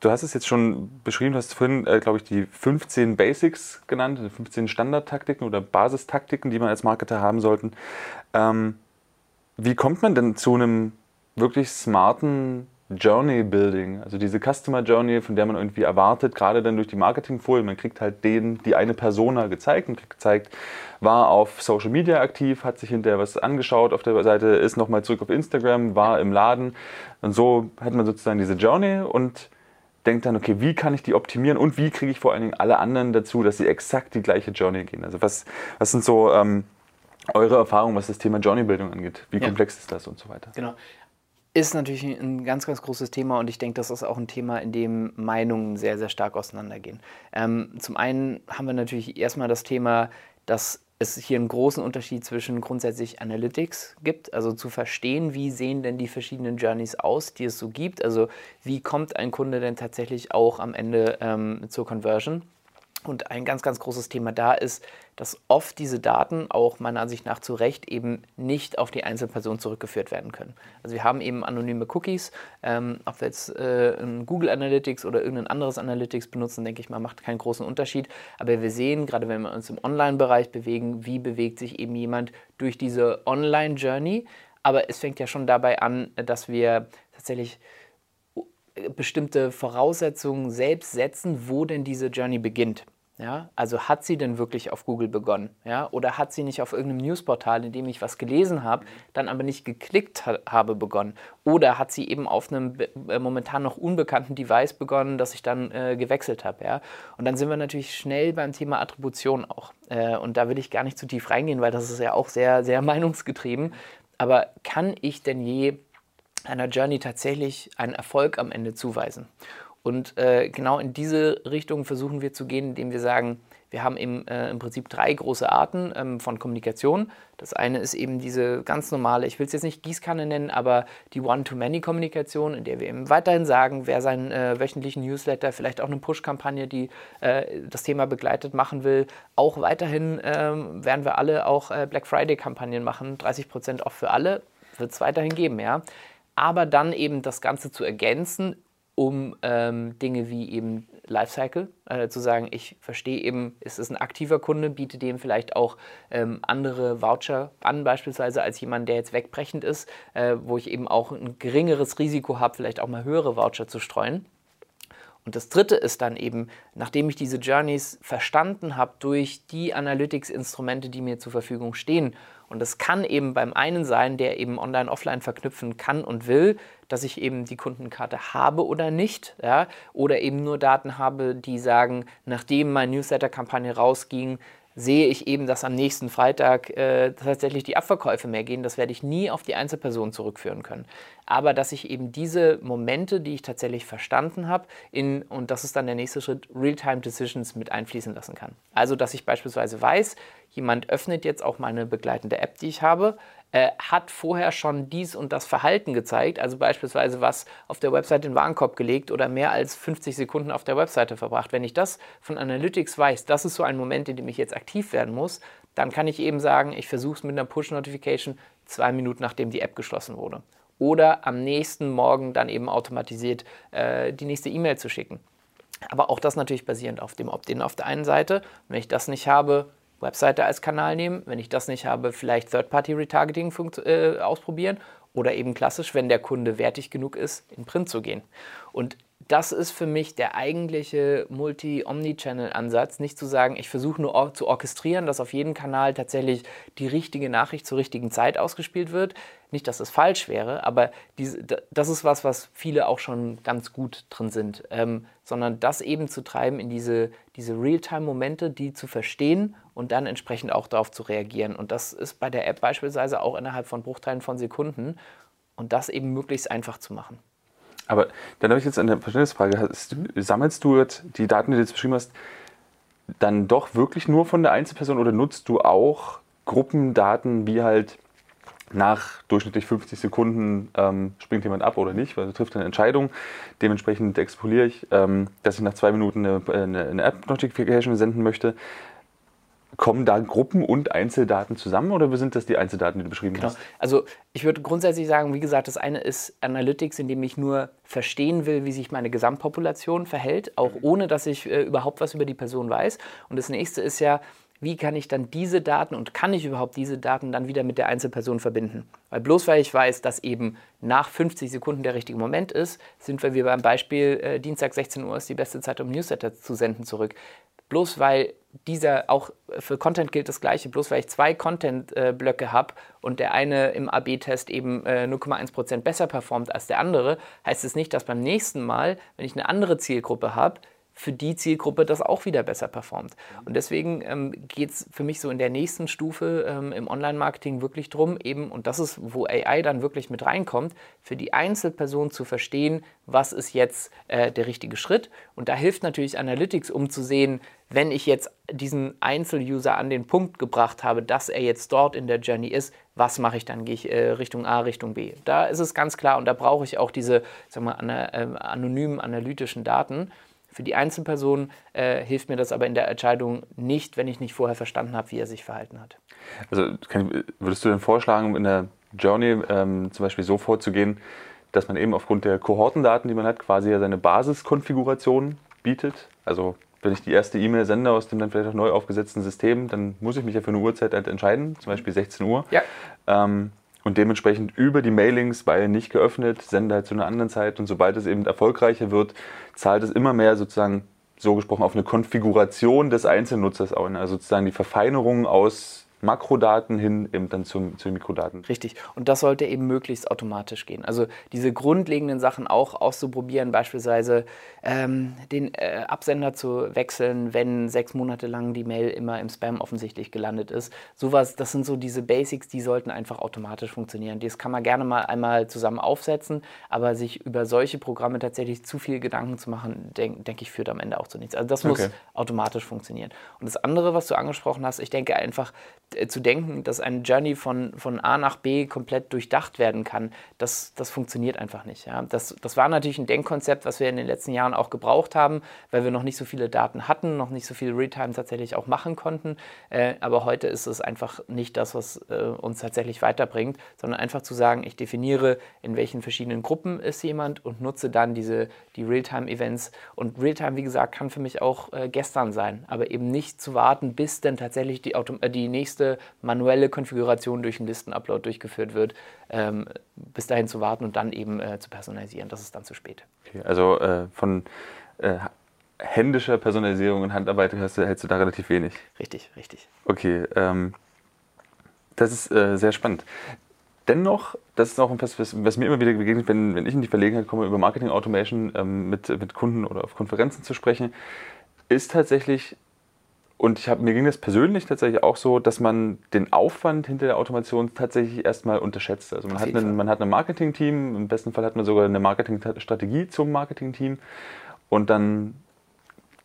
du hast es jetzt schon beschrieben, du hast vorhin, äh, glaube ich, die 15 Basics genannt, 15 Standardtaktiken oder Basistaktiken, die man als Marketer haben sollten. Ähm, wie kommt man denn zu einem wirklich smarten Journey Building, also diese Customer Journey, von der man irgendwie erwartet, gerade dann durch die Marketingfolie, man kriegt halt den, die eine Persona gezeigt und kriegt gezeigt, war auf Social Media aktiv, hat sich hinterher was angeschaut auf der Seite, ist nochmal zurück auf Instagram, war im Laden und so hat man sozusagen diese Journey und denkt dann, okay, wie kann ich die optimieren und wie kriege ich vor allen Dingen alle anderen dazu, dass sie exakt die gleiche Journey gehen. Also was, was sind so ähm, eure Erfahrungen, was das Thema Journey-Bildung angeht? Wie ja. komplex ist das und so weiter? Genau. Ist natürlich ein ganz, ganz großes Thema und ich denke, das ist auch ein Thema, in dem Meinungen sehr, sehr stark auseinandergehen. Ähm, zum einen haben wir natürlich erstmal das Thema, dass es hier einen großen Unterschied zwischen grundsätzlich Analytics gibt, also zu verstehen, wie sehen denn die verschiedenen Journeys aus, die es so gibt, also wie kommt ein Kunde denn tatsächlich auch am Ende ähm, zur Conversion und ein ganz, ganz großes Thema da ist, dass oft diese Daten auch meiner Ansicht nach zu Recht eben nicht auf die Einzelperson zurückgeführt werden können. Also wir haben eben anonyme Cookies. Ähm, ob wir jetzt äh, Google Analytics oder irgendein anderes Analytics benutzen, denke ich mal, macht keinen großen Unterschied. Aber wir sehen, gerade wenn wir uns im Online-Bereich bewegen, wie bewegt sich eben jemand durch diese Online-Journey. Aber es fängt ja schon dabei an, dass wir tatsächlich bestimmte Voraussetzungen selbst setzen, wo denn diese Journey beginnt. Ja, also hat sie denn wirklich auf Google begonnen? Ja, oder hat sie nicht auf irgendeinem Newsportal, in dem ich was gelesen habe, dann aber nicht geklickt ha habe, begonnen? Oder hat sie eben auf einem äh, momentan noch unbekannten Device begonnen, das ich dann äh, gewechselt habe? Ja? Und dann sind wir natürlich schnell beim Thema Attribution auch. Äh, und da will ich gar nicht zu tief reingehen, weil das ist ja auch sehr, sehr meinungsgetrieben. Aber kann ich denn je einer Journey tatsächlich einen Erfolg am Ende zuweisen? Und äh, genau in diese Richtung versuchen wir zu gehen, indem wir sagen, wir haben eben äh, im Prinzip drei große Arten ähm, von Kommunikation. Das eine ist eben diese ganz normale, ich will es jetzt nicht Gießkanne nennen, aber die One-to-Many-Kommunikation, in der wir eben weiterhin sagen, wer seinen äh, wöchentlichen Newsletter, vielleicht auch eine Push-Kampagne, die äh, das Thema begleitet, machen will. Auch weiterhin ähm, werden wir alle auch äh, Black Friday-Kampagnen machen, 30 Prozent auch für alle, wird es weiterhin geben, ja. Aber dann eben das Ganze zu ergänzen um ähm, Dinge wie eben Lifecycle äh, zu sagen, ich verstehe eben, ist es ein aktiver Kunde, biete dem vielleicht auch ähm, andere Voucher an, beispielsweise als jemand, der jetzt wegbrechend ist, äh, wo ich eben auch ein geringeres Risiko habe, vielleicht auch mal höhere Voucher zu streuen. Und das dritte ist dann eben, nachdem ich diese Journeys verstanden habe durch die Analytics-Instrumente, die mir zur Verfügung stehen und das kann eben beim einen sein, der eben online-offline verknüpfen kann und will, dass ich eben die Kundenkarte habe oder nicht. Ja? Oder eben nur Daten habe, die sagen, nachdem meine Newsletter-Kampagne rausging, sehe ich eben, dass am nächsten Freitag äh, tatsächlich die Abverkäufe mehr gehen. Das werde ich nie auf die Einzelperson zurückführen können. Aber dass ich eben diese Momente, die ich tatsächlich verstanden habe, in, und das ist dann der nächste Schritt, Real-Time Decisions mit einfließen lassen kann. Also, dass ich beispielsweise weiß, jemand öffnet jetzt auch meine begleitende App, die ich habe, äh, hat vorher schon dies und das Verhalten gezeigt, also beispielsweise was auf der Website in den Warenkorb gelegt oder mehr als 50 Sekunden auf der Webseite verbracht. Wenn ich das von Analytics weiß, das ist so ein Moment, in dem ich jetzt aktiv werden muss, dann kann ich eben sagen, ich versuche es mit einer Push-Notification zwei Minuten nachdem die App geschlossen wurde. Oder am nächsten Morgen dann eben automatisiert äh, die nächste E-Mail zu schicken. Aber auch das natürlich basierend auf dem Opt-in auf der einen Seite. wenn ich das nicht habe, Webseite als Kanal nehmen. Wenn ich das nicht habe, vielleicht Third-Party-Retargeting äh, ausprobieren oder eben klassisch, wenn der Kunde wertig genug ist, in Print zu gehen. Und das ist für mich der eigentliche Multi-Omni-Channel-Ansatz. Nicht zu sagen, ich versuche nur zu orchestrieren, dass auf jedem Kanal tatsächlich die richtige Nachricht zur richtigen Zeit ausgespielt wird. Nicht, dass es falsch wäre, aber diese, das ist was, was viele auch schon ganz gut drin sind. Ähm, sondern das eben zu treiben in diese, diese Realtime-Momente, die zu verstehen und dann entsprechend auch darauf zu reagieren. Und das ist bei der App beispielsweise auch innerhalb von Bruchteilen von Sekunden und das eben möglichst einfach zu machen. Aber dann habe ich jetzt eine Verständnisfrage. Sammelst du die Daten, die du jetzt beschrieben hast, dann doch wirklich nur von der Einzelperson oder nutzt du auch Gruppendaten wie halt nach durchschnittlich 50 Sekunden ähm, springt jemand ab oder nicht, weil er trifft eine Entscheidung. Dementsprechend expoliere ich, ähm, dass ich nach zwei Minuten eine, eine, eine App-Notification senden möchte. Kommen da Gruppen und Einzeldaten zusammen oder sind das die Einzeldaten, die du beschrieben genau. hast? Also ich würde grundsätzlich sagen, wie gesagt, das eine ist Analytics, in dem ich nur verstehen will, wie sich meine Gesamtpopulation verhält, auch mhm. ohne dass ich äh, überhaupt was über die Person weiß. Und das nächste ist ja, wie kann ich dann diese Daten und kann ich überhaupt diese Daten dann wieder mit der Einzelperson verbinden? Weil bloß weil ich weiß, dass eben nach 50 Sekunden der richtige Moment ist, sind wir wie beim Beispiel äh, Dienstag 16 Uhr ist die beste Zeit, um Newsletter zu senden zurück. Bloß weil dieser, auch für Content gilt das Gleiche, bloß weil ich zwei Content-Blöcke habe und der eine im AB-Test eben 0,1% äh, besser performt als der andere, heißt es nicht, dass beim nächsten Mal, wenn ich eine andere Zielgruppe habe, für die Zielgruppe das auch wieder besser performt. Und deswegen ähm, geht es für mich so in der nächsten Stufe ähm, im Online-Marketing wirklich darum, eben, und das ist, wo AI dann wirklich mit reinkommt, für die Einzelperson zu verstehen, was ist jetzt äh, der richtige Schritt. Und da hilft natürlich Analytics, um zu sehen, wenn ich jetzt diesen Einzel-User an den Punkt gebracht habe, dass er jetzt dort in der Journey ist, was mache ich dann? Gehe ich äh, Richtung A, Richtung B? Da ist es ganz klar und da brauche ich auch diese sagen wir, äh, anonymen analytischen Daten. Für die Einzelperson äh, hilft mir das aber in der Entscheidung nicht, wenn ich nicht vorher verstanden habe, wie er sich verhalten hat. Also würdest du denn vorschlagen, in der Journey ähm, zum Beispiel so vorzugehen, dass man eben aufgrund der Kohortendaten, die man hat, quasi ja seine Basiskonfiguration bietet? Also wenn ich die erste E-Mail sende aus dem dann vielleicht auch neu aufgesetzten System, dann muss ich mich ja für eine Uhrzeit halt entscheiden, zum Beispiel 16 Uhr. Ja. Ähm, und dementsprechend über die Mailings, weil nicht geöffnet, sende halt zu einer anderen Zeit. Und sobald es eben erfolgreicher wird, zahlt es immer mehr sozusagen so gesprochen auf eine Konfiguration des Einzelnutzers auch, also sozusagen die Verfeinerung aus Makrodaten hin eben dann zu, zu Mikrodaten. Richtig. Und das sollte eben möglichst automatisch gehen. Also diese grundlegenden Sachen auch auszuprobieren, beispielsweise ähm, den äh, Absender zu wechseln, wenn sechs Monate lang die Mail immer im Spam offensichtlich gelandet ist. Sowas, das sind so diese Basics, die sollten einfach automatisch funktionieren. Das kann man gerne mal einmal zusammen aufsetzen, aber sich über solche Programme tatsächlich zu viel Gedanken zu machen, denke denk ich, führt am Ende auch zu nichts. Also das muss okay. automatisch funktionieren. Und das andere, was du angesprochen hast, ich denke einfach, zu denken, dass eine Journey von, von A nach B komplett durchdacht werden kann, das, das funktioniert einfach nicht. Ja. Das, das war natürlich ein Denkkonzept, was wir in den letzten Jahren auch gebraucht haben, weil wir noch nicht so viele Daten hatten, noch nicht so viel Realtime tatsächlich auch machen konnten. Äh, aber heute ist es einfach nicht das, was äh, uns tatsächlich weiterbringt, sondern einfach zu sagen, ich definiere, in welchen verschiedenen Gruppen ist jemand und nutze dann diese, die Realtime-Events. Und Realtime, wie gesagt, kann für mich auch äh, gestern sein, aber eben nicht zu warten, bis dann tatsächlich die, Auto äh, die nächste nächste manuelle Konfiguration durch einen Listenupload durchgeführt wird, ähm, bis dahin zu warten und dann eben äh, zu personalisieren. Das ist dann zu spät. Okay, also äh, von äh, händischer Personalisierung und Handarbeit hältst du, hältst du da relativ wenig. Richtig, richtig. Okay, ähm, das ist äh, sehr spannend. Dennoch, das ist auch etwas, was, was, mir immer wieder begegnet, wenn, wenn ich in die Verlegenheit komme, über Marketing Automation ähm, mit, mit Kunden oder auf Konferenzen zu sprechen, ist tatsächlich und ich hab, mir ging das persönlich tatsächlich auch so, dass man den Aufwand hinter der Automation tatsächlich erstmal unterschätzt. Also man hat, einen, man hat ein Marketing-Team, im besten Fall hat man sogar eine Marketingstrategie zum Marketing-Team und dann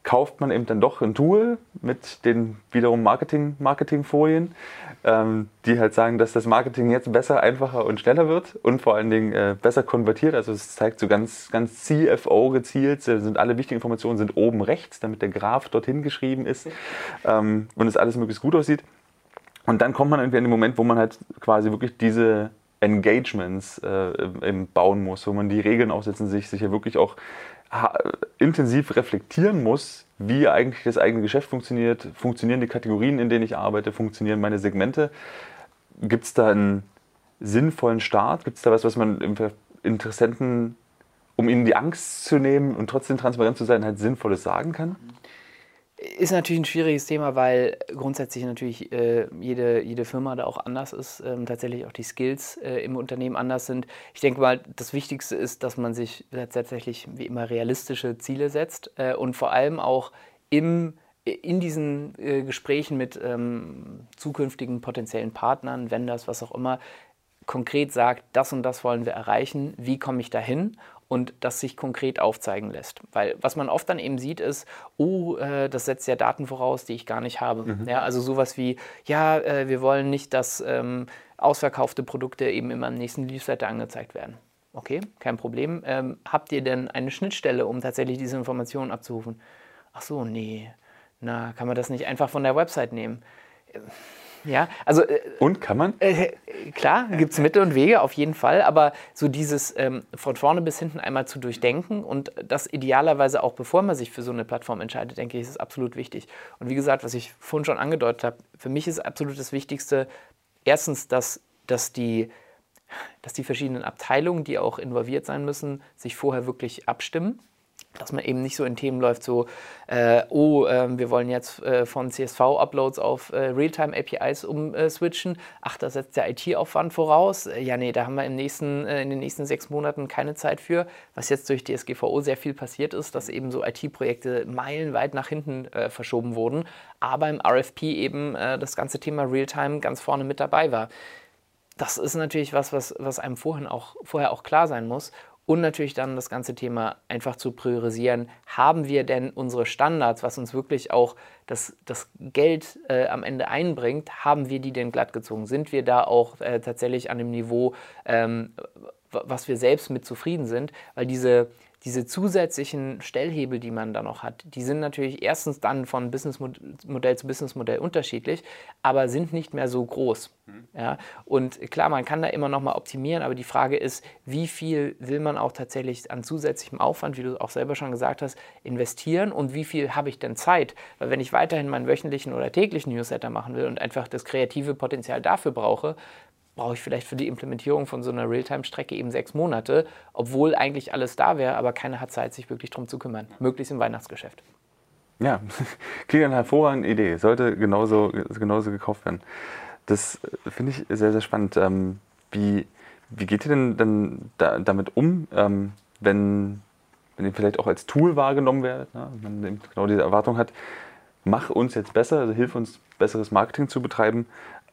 kauft man eben dann doch ein Tool mit den wiederum Marketing, Marketingfolien, ähm, die halt sagen, dass das Marketing jetzt besser, einfacher und schneller wird und vor allen Dingen äh, besser konvertiert. Also es zeigt so ganz, ganz CFO gezielt, sind alle wichtigen Informationen sind oben rechts, damit der Graph dorthin geschrieben ist ähm, und es alles möglichst gut aussieht. Und dann kommt man irgendwie an den Moment, wo man halt quasi wirklich diese Engagements äh, bauen muss, wo man die Regeln aufsetzen, sich sicher wirklich auch intensiv reflektieren muss, wie eigentlich das eigene Geschäft funktioniert, funktionieren die Kategorien, in denen ich arbeite, funktionieren meine Segmente. Gibt es da einen sinnvollen Start? Gibt es da was, was man Interessenten, um ihnen die Angst zu nehmen und trotzdem transparent zu sein, halt Sinnvolles sagen kann? Ist natürlich ein schwieriges Thema, weil grundsätzlich natürlich äh, jede, jede Firma da auch anders ist, ähm, tatsächlich auch die Skills äh, im Unternehmen anders sind. Ich denke mal, das Wichtigste ist, dass man sich tatsächlich wie immer realistische Ziele setzt äh, und vor allem auch im, in diesen äh, Gesprächen mit ähm, zukünftigen potenziellen Partnern, Vendors, was auch immer, konkret sagt, das und das wollen wir erreichen, wie komme ich dahin und das sich konkret aufzeigen lässt. Weil was man oft dann eben sieht, ist, oh, äh, das setzt ja Daten voraus, die ich gar nicht habe. Mhm. Ja, also sowas wie, ja, äh, wir wollen nicht, dass ähm, ausverkaufte Produkte eben immer im nächsten Newsletter angezeigt werden. Okay, kein Problem. Ähm, habt ihr denn eine Schnittstelle, um tatsächlich diese Informationen abzurufen? Ach so, nee. Na, kann man das nicht einfach von der Website nehmen? Ja, also. Äh, und kann man? Äh, klar, gibt es Mittel und Wege, auf jeden Fall. Aber so dieses ähm, von vorne bis hinten einmal zu durchdenken und das idealerweise auch bevor man sich für so eine Plattform entscheidet, denke ich, ist absolut wichtig. Und wie gesagt, was ich vorhin schon angedeutet habe, für mich ist absolut das Wichtigste, erstens, dass, dass die dass die verschiedenen Abteilungen, die auch involviert sein müssen, sich vorher wirklich abstimmen dass man eben nicht so in Themen läuft, so, äh, oh, äh, wir wollen jetzt äh, von CSV-Uploads auf äh, Realtime-APIs umswitchen. Ach, da setzt der IT-Aufwand voraus. Äh, ja, nee, da haben wir im nächsten, äh, in den nächsten sechs Monaten keine Zeit für. Was jetzt durch DSGVO sehr viel passiert ist, dass eben so IT-Projekte meilenweit nach hinten verschoben wurden, aber im RFP eben das ganze Thema Realtime ganz vorne mit dabei war. Das ist natürlich was, was, was einem vorhin auch, vorher auch klar sein muss. Und natürlich dann das ganze Thema einfach zu priorisieren. Haben wir denn unsere Standards, was uns wirklich auch das, das Geld äh, am Ende einbringt, haben wir die denn glatt gezogen? Sind wir da auch äh, tatsächlich an dem Niveau, ähm, was wir selbst mit zufrieden sind? Weil diese, diese zusätzlichen Stellhebel, die man da noch hat, die sind natürlich erstens dann von Businessmodell zu Businessmodell unterschiedlich, aber sind nicht mehr so groß. Mhm. Ja? Und klar, man kann da immer noch mal optimieren, aber die Frage ist, wie viel will man auch tatsächlich an zusätzlichem Aufwand, wie du auch selber schon gesagt hast, investieren und wie viel habe ich denn Zeit? Weil wenn ich weiterhin meinen wöchentlichen oder täglichen Newsletter machen will und einfach das kreative Potenzial dafür brauche, brauche ich vielleicht für die Implementierung von so einer Realtime-Strecke eben sechs Monate, obwohl eigentlich alles da wäre, aber keiner hat Zeit, sich wirklich darum zu kümmern. Möglichst im Weihnachtsgeschäft. Ja, klingt eine hervorragende Idee. Sollte genauso, genauso gekauft werden. Das finde ich sehr, sehr spannend. Ähm, wie, wie geht ihr denn dann da, damit um, ähm, wenn, wenn ihr vielleicht auch als Tool wahrgenommen werdet, ne? wenn man genau diese Erwartung hat, mach uns jetzt besser, also hilf uns besseres Marketing zu betreiben,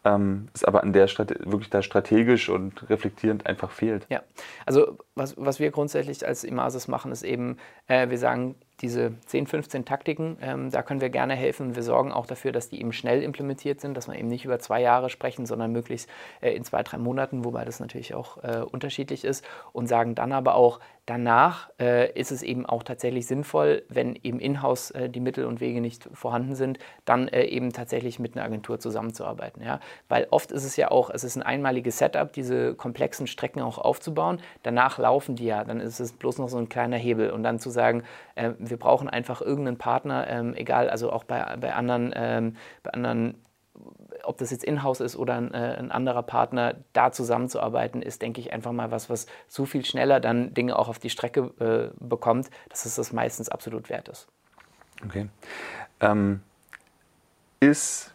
ähm, es aber an der Stelle wirklich da strategisch und reflektierend einfach fehlt. Ja, also was, was wir grundsätzlich als Imasis machen, ist eben, äh, wir sagen, diese 10, 15 Taktiken, ähm, da können wir gerne helfen. Wir sorgen auch dafür, dass die eben schnell implementiert sind, dass wir eben nicht über zwei Jahre sprechen, sondern möglichst äh, in zwei, drei Monaten, wobei das natürlich auch äh, unterschiedlich ist. Und sagen dann aber auch, danach äh, ist es eben auch tatsächlich sinnvoll, wenn eben in-house äh, die Mittel und Wege nicht vorhanden sind, dann äh, eben tatsächlich mit einer Agentur zusammenzuarbeiten. Ja? Weil oft ist es ja auch, es ist ein einmaliges Setup, diese komplexen Strecken auch aufzubauen. Danach laufen die ja, dann ist es bloß noch so ein kleiner Hebel. Und dann zu sagen, äh, wir brauchen einfach irgendeinen Partner, ähm, egal, also auch bei, bei anderen, ähm, bei anderen ob das jetzt in-house ist oder ein, äh, ein, anderer Partner, da zusammenzuarbeiten, ist, denke ich, einfach mal was, was so viel schneller dann Dinge auch auf die Strecke äh, bekommt, dass es das meistens absolut wert ist. Okay. Ähm, ist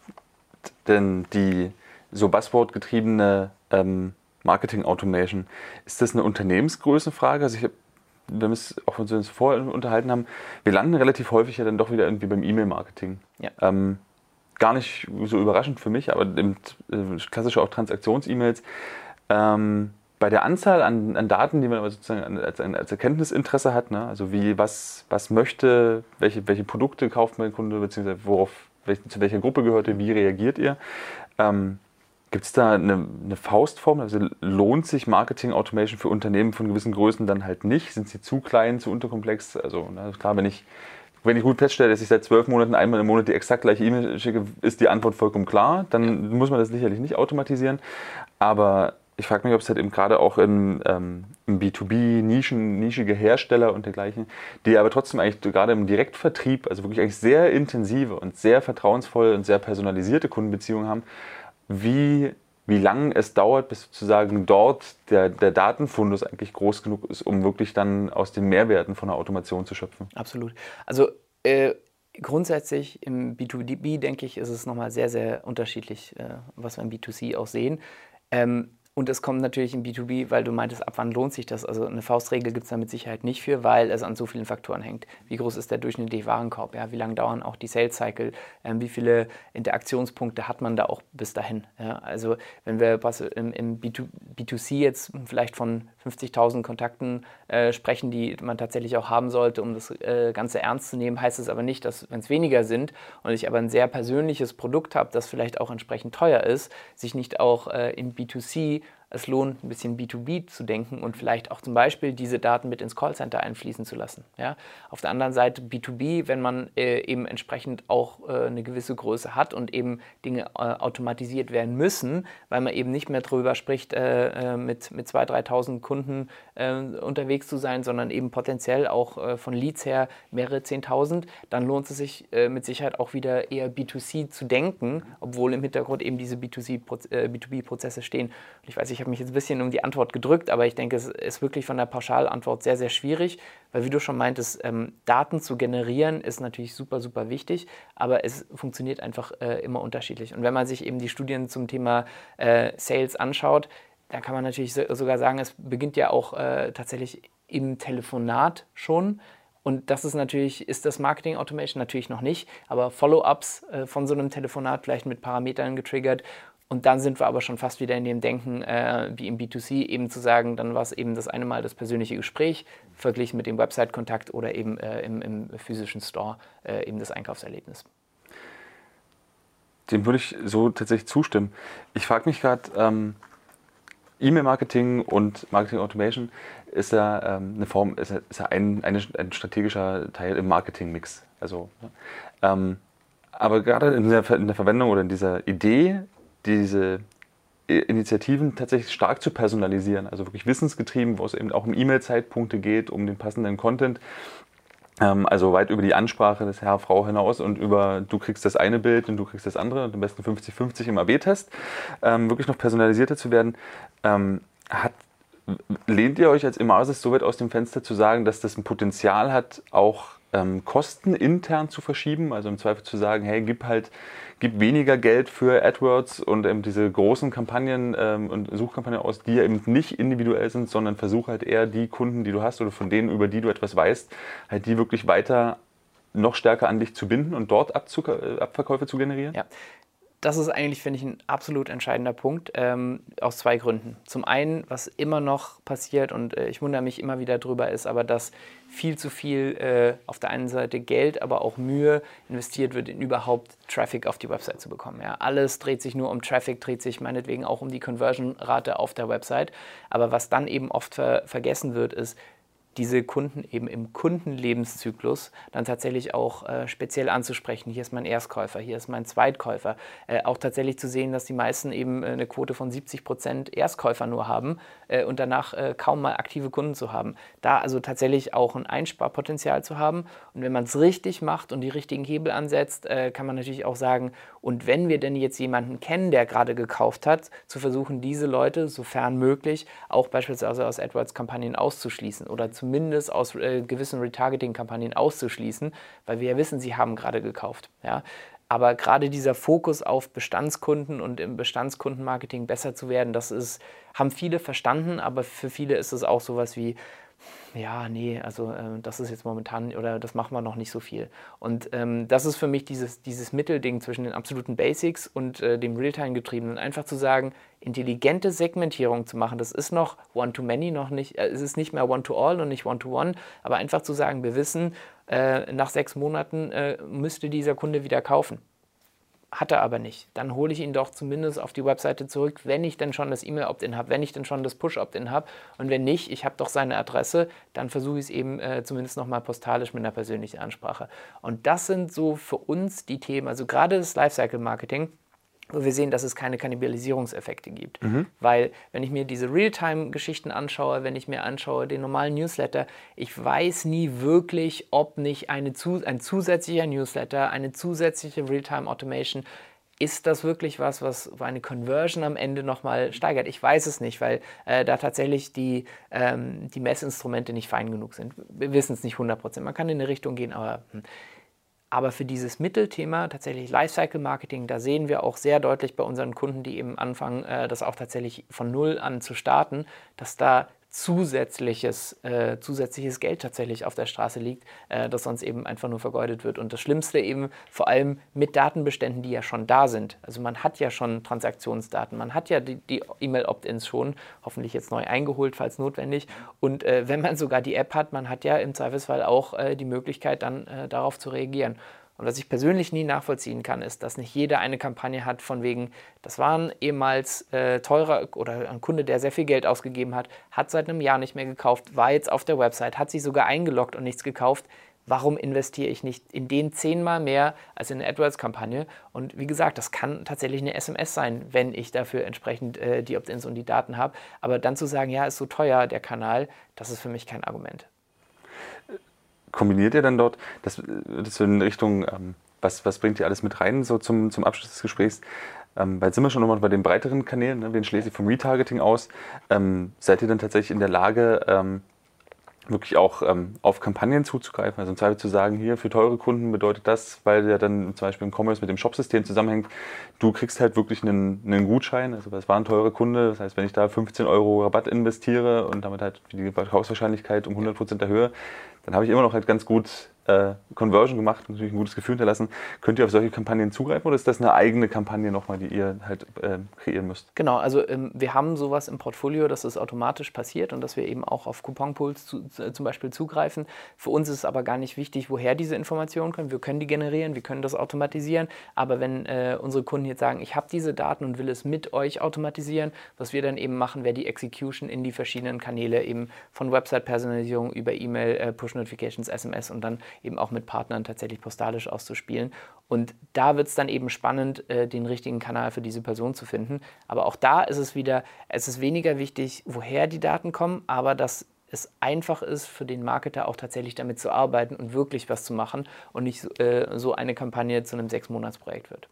denn die so Buzzword-getriebene ähm, Marketing-Automation, ist das eine Unternehmensgrößenfrage? Also ich habe wenn wir es auch uns vorher unterhalten haben, wir landen relativ häufig ja dann doch wieder irgendwie beim E-Mail-Marketing. Ja. Ähm, gar nicht so überraschend für mich, aber im, äh, klassische auch Transaktions-E-Mails. Ähm, bei der Anzahl an, an, Daten, die man aber sozusagen als, als Erkenntnisinteresse hat, ne? also wie, was, was möchte, welche, welche Produkte kauft mein Kunde, beziehungsweise worauf, welch, zu welcher Gruppe gehört er, wie reagiert ihr, ähm, Gibt es da eine, eine, Faustform? Also lohnt sich Marketing Automation für Unternehmen von gewissen Größen dann halt nicht? Sind sie zu klein, zu unterkomplex? Also na, klar, wenn ich, wenn ich gut feststelle, dass ich seit zwölf Monaten einmal im Monat die exakt gleiche E-Mail schicke, ist die Antwort vollkommen klar. Dann ja. muss man das sicherlich nicht automatisieren. Aber ich frage mich, ob es halt eben gerade auch in, ähm, im B2B Nischen, nischige Hersteller und dergleichen, die aber trotzdem eigentlich gerade im Direktvertrieb, also wirklich eigentlich sehr intensive und sehr vertrauensvolle und sehr personalisierte Kundenbeziehungen haben, wie, wie lange es dauert, bis sozusagen dort der, der Datenfundus eigentlich groß genug ist, um wirklich dann aus den Mehrwerten von der Automation zu schöpfen. Absolut. Also äh, grundsätzlich im B2B, denke ich, ist es nochmal sehr, sehr unterschiedlich, äh, was wir im B2C auch sehen. Ähm, und es kommt natürlich im B2B, weil du meintest, ab wann lohnt sich das? Also eine Faustregel gibt es da mit Sicherheit nicht für, weil es an so vielen Faktoren hängt. Wie groß ist der durchschnittliche Warenkorb? Ja? Wie lange dauern auch die Sales Cycle? Ähm, wie viele Interaktionspunkte hat man da auch bis dahin? Ja? Also wenn wir im, im B2, c jetzt vielleicht von 50.000 Kontakten äh, sprechen, die man tatsächlich auch haben sollte, um das äh, Ganze ernst zu nehmen, heißt es aber nicht, dass wenn es weniger sind und ich aber ein sehr persönliches Produkt habe, das vielleicht auch entsprechend teuer ist, sich nicht auch äh, im B2C es lohnt, ein bisschen B2B zu denken und vielleicht auch zum Beispiel diese Daten mit ins Callcenter einfließen zu lassen. Ja? Auf der anderen Seite B2B, wenn man äh, eben entsprechend auch äh, eine gewisse Größe hat und eben Dinge äh, automatisiert werden müssen, weil man eben nicht mehr darüber spricht, äh, äh, mit, mit 2.000, 3.000 Kunden äh, unterwegs zu sein, sondern eben potenziell auch von Leads her mehrere 10.000, dann lohnt es sich mit Sicherheit auch wieder eher B2C zu denken, obwohl im Hintergrund eben diese B2B-Prozesse stehen. Und ich weiß, ich habe mich jetzt ein bisschen um die Antwort gedrückt, aber ich denke, es ist wirklich von der Pauschalantwort sehr, sehr schwierig, weil wie du schon meintest, ähm, Daten zu generieren ist natürlich super, super wichtig, aber es funktioniert einfach äh, immer unterschiedlich. Und wenn man sich eben die Studien zum Thema äh, Sales anschaut, dann kann man natürlich so, sogar sagen, es beginnt ja auch äh, tatsächlich im Telefonat schon. Und das ist natürlich, ist das Marketing Automation natürlich noch nicht, aber Follow-ups äh, von so einem Telefonat vielleicht mit Parametern getriggert und dann sind wir aber schon fast wieder in dem Denken, äh, wie im B2C, eben zu sagen, dann war es eben das eine Mal das persönliche Gespräch, verglichen mit dem Website-Kontakt oder eben äh, im, im, physischen Store äh, eben das Einkaufserlebnis. Dem würde ich so tatsächlich zustimmen. Ich frage mich gerade, ähm, E-Mail-Marketing und Marketing Automation ist ja ähm, eine Form, ist ist ja ein, eine, ein strategischer Teil im Marketing-Mix. Also, ne? ähm, aber gerade in der, in der Verwendung oder in dieser Idee diese Initiativen tatsächlich stark zu personalisieren, also wirklich wissensgetrieben, wo es eben auch um E-Mail-Zeitpunkte geht, um den passenden Content, ähm, also weit über die Ansprache des Herr, Frau hinaus und über du kriegst das eine Bild und du kriegst das andere und am besten 50-50 im AB-Test, ähm, wirklich noch personalisierter zu werden, ähm, hat lehnt ihr euch als Emasis so weit aus dem Fenster zu sagen, dass das ein Potenzial hat, auch ähm, Kosten intern zu verschieben, also im Zweifel zu sagen, hey, gib halt, gib weniger Geld für AdWords und ähm, diese großen Kampagnen ähm, und Suchkampagnen aus, die ja eben nicht individuell sind, sondern versuch halt eher die Kunden, die du hast oder von denen, über die du etwas weißt, halt die wirklich weiter noch stärker an dich zu binden und dort Abzug, äh, Abverkäufe zu generieren? Ja, das ist eigentlich, finde ich, ein absolut entscheidender Punkt ähm, aus zwei Gründen. Zum einen, was immer noch passiert und äh, ich wundere mich immer wieder drüber, ist aber, dass viel zu viel äh, auf der einen Seite Geld, aber auch Mühe investiert wird, in überhaupt Traffic auf die Website zu bekommen. Ja, alles dreht sich nur um Traffic, dreht sich meinetwegen auch um die Conversion-Rate auf der Website. Aber was dann eben oft ver vergessen wird, ist, diese Kunden eben im Kundenlebenszyklus dann tatsächlich auch äh, speziell anzusprechen. Hier ist mein Erstkäufer, hier ist mein Zweitkäufer. Äh, auch tatsächlich zu sehen, dass die meisten eben äh, eine Quote von 70 Prozent Erstkäufer nur haben äh, und danach äh, kaum mal aktive Kunden zu haben. Da also tatsächlich auch ein Einsparpotenzial zu haben. Und wenn man es richtig macht und die richtigen Hebel ansetzt, äh, kann man natürlich auch sagen, und wenn wir denn jetzt jemanden kennen, der gerade gekauft hat, zu versuchen, diese Leute, sofern möglich, auch beispielsweise aus AdWords-Kampagnen auszuschließen oder zu zumindest aus äh, gewissen Retargeting-Kampagnen auszuschließen, weil wir ja wissen, sie haben gerade gekauft. Ja? Aber gerade dieser Fokus auf Bestandskunden und im Bestandskundenmarketing besser zu werden, das ist, haben viele verstanden, aber für viele ist es auch sowas wie, ja, nee, also äh, das ist jetzt momentan oder das machen wir noch nicht so viel. Und ähm, das ist für mich dieses, dieses Mittelding zwischen den absoluten Basics und äh, dem Realtime-getriebenen. Einfach zu sagen, intelligente Segmentierung zu machen, das ist noch One-to-Many, noch nicht, äh, es ist nicht mehr One-to-All und nicht One-to-One, aber einfach zu sagen, wir wissen, äh, nach sechs Monaten äh, müsste dieser Kunde wieder kaufen hat er aber nicht. Dann hole ich ihn doch zumindest auf die Webseite zurück, wenn ich denn schon das E-Mail-Opt-in habe, wenn ich denn schon das Push-Opt-in habe. Und wenn nicht, ich habe doch seine Adresse, dann versuche ich es eben äh, zumindest nochmal postalisch mit einer persönlichen Ansprache. Und das sind so für uns die Themen, also gerade das Lifecycle-Marketing wir sehen, dass es keine Kannibalisierungseffekte gibt. Mhm. Weil wenn ich mir diese Realtime-Geschichten anschaue, wenn ich mir anschaue den normalen Newsletter, ich weiß nie wirklich, ob nicht eine, ein zusätzlicher Newsletter, eine zusätzliche Realtime-Automation, ist das wirklich was, was eine Conversion am Ende nochmal steigert? Ich weiß es nicht, weil äh, da tatsächlich die, ähm, die Messinstrumente nicht fein genug sind. Wir wissen es nicht 100%. Man kann in eine Richtung gehen, aber hm. Aber für dieses Mittelthema, tatsächlich Lifecycle Marketing, da sehen wir auch sehr deutlich bei unseren Kunden, die eben anfangen, äh, das auch tatsächlich von Null an zu starten, dass da zusätzliches, äh, zusätzliches Geld tatsächlich auf der Straße liegt, äh, das sonst eben einfach nur vergeudet wird. Und das Schlimmste eben vor allem mit Datenbeständen, die ja schon da sind. Also man hat ja schon Transaktionsdaten, man hat ja die, E-Mail-Opt-ins schon, hoffentlich jetzt neu eingeholt, falls notwendig. Und äh, wenn man sogar die App hat, man hat ja im Zweifelsfall auch äh, die Möglichkeit, dann äh, darauf zu reagieren. Und was ich persönlich nie nachvollziehen kann, ist, dass nicht jeder eine Kampagne hat von wegen, das war ein ehemals äh, teurer oder ein Kunde, der sehr viel Geld ausgegeben hat, hat seit einem Jahr nicht mehr gekauft, war jetzt auf der Website, hat sich sogar eingeloggt und nichts gekauft warum investiere ich nicht in den zehnmal mehr als in eine AdWords-Kampagne? Und wie gesagt, das kann tatsächlich eine SMS sein, wenn ich dafür entsprechend äh, die Opt-ins und die Daten habe. Aber dann zu sagen, ja, ist so teuer der Kanal, das ist für mich kein Argument. Kombiniert ihr dann dort, das, das in Richtung, ähm, was, was bringt ihr alles mit rein, so zum, zum Abschluss des Gesprächs? Ähm, weil sind wir schon nochmal bei den breiteren Kanälen, ne? wen schließlich vom Retargeting aus? Ähm, seid ihr dann tatsächlich in der Lage, ähm, wirklich auch ähm, auf Kampagnen zuzugreifen. Also im Zweifel zu sagen, hier für teure Kunden bedeutet das, weil der dann zum Beispiel im Commerce mit dem Shopsystem zusammenhängt, du kriegst halt wirklich einen, einen Gutschein. Also das war ein teurer Kunde. Das heißt, wenn ich da 15 Euro Rabatt investiere und damit halt die Verkaufswahrscheinlichkeit um 100 Prozent erhöhe, dann habe ich immer noch halt ganz gut äh, Conversion gemacht natürlich ein gutes Gefühl hinterlassen. Könnt ihr auf solche Kampagnen zugreifen oder ist das eine eigene Kampagne nochmal, die ihr halt äh, kreieren müsst? Genau, also ähm, wir haben sowas im Portfolio, dass es automatisch passiert und dass wir eben auch auf Couponpools zu, äh, zum Beispiel zugreifen. Für uns ist es aber gar nicht wichtig, woher diese Informationen kommen. Wir können die generieren, wir können das automatisieren, aber wenn äh, unsere Kunden jetzt sagen, ich habe diese Daten und will es mit euch automatisieren, was wir dann eben machen, wäre die Execution in die verschiedenen Kanäle eben von Website-Personalisierung über E-Mail, äh, Push-Notifications, SMS und dann eben auch mit Partnern tatsächlich postalisch auszuspielen. Und da wird es dann eben spannend, äh, den richtigen Kanal für diese Person zu finden. Aber auch da ist es wieder, es ist weniger wichtig, woher die Daten kommen, aber dass es einfach ist, für den Marketer auch tatsächlich damit zu arbeiten und wirklich was zu machen und nicht so, äh, so eine Kampagne zu einem Sechs-Monats-Projekt wird.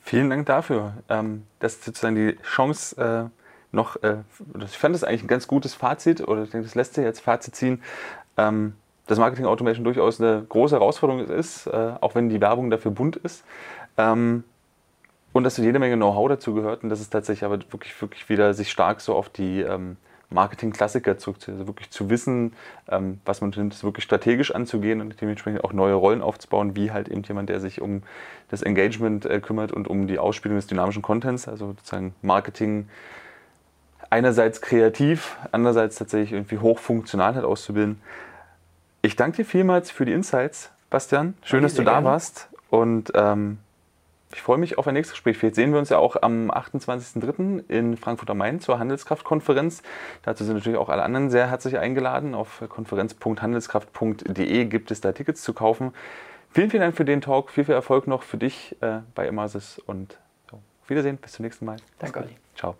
Vielen Dank dafür. Ähm, das ist sozusagen die Chance, äh, noch, äh, ich fand das eigentlich ein ganz gutes Fazit, oder ich denke, das lässt sich jetzt Fazit ziehen. Ähm, dass Marketing Automation durchaus eine große Herausforderung ist, äh, auch wenn die Werbung dafür bunt ist. Ähm, und dass jede Menge Know-how dazu gehört und dass es tatsächlich aber wirklich, wirklich wieder sich stark so auf die ähm, Marketing-Klassiker zurückzieht. Also wirklich zu wissen, ähm, was man tut, wirklich strategisch anzugehen und dementsprechend auch neue Rollen aufzubauen, wie halt eben jemand, der sich um das Engagement äh, kümmert und um die Ausspielung des dynamischen Contents, also sozusagen Marketing einerseits kreativ, andererseits tatsächlich irgendwie hochfunktional halt auszubilden. Ich danke dir vielmals für die Insights, Bastian. Schön, dass du da gerne. warst. Und ähm, ich freue mich auf ein nächstes Gespräch. Vielleicht sehen wir uns ja auch am 28.03. in Frankfurt am Main zur Handelskraftkonferenz. Dazu sind natürlich auch alle anderen sehr herzlich eingeladen. Auf konferenz.handelskraft.de gibt es da Tickets zu kaufen. Vielen, vielen Dank für den Talk. Viel, viel Erfolg noch für dich äh, bei Emasis und auf Wiedersehen. Bis zum nächsten Mal. Danke, Olli. Ciao.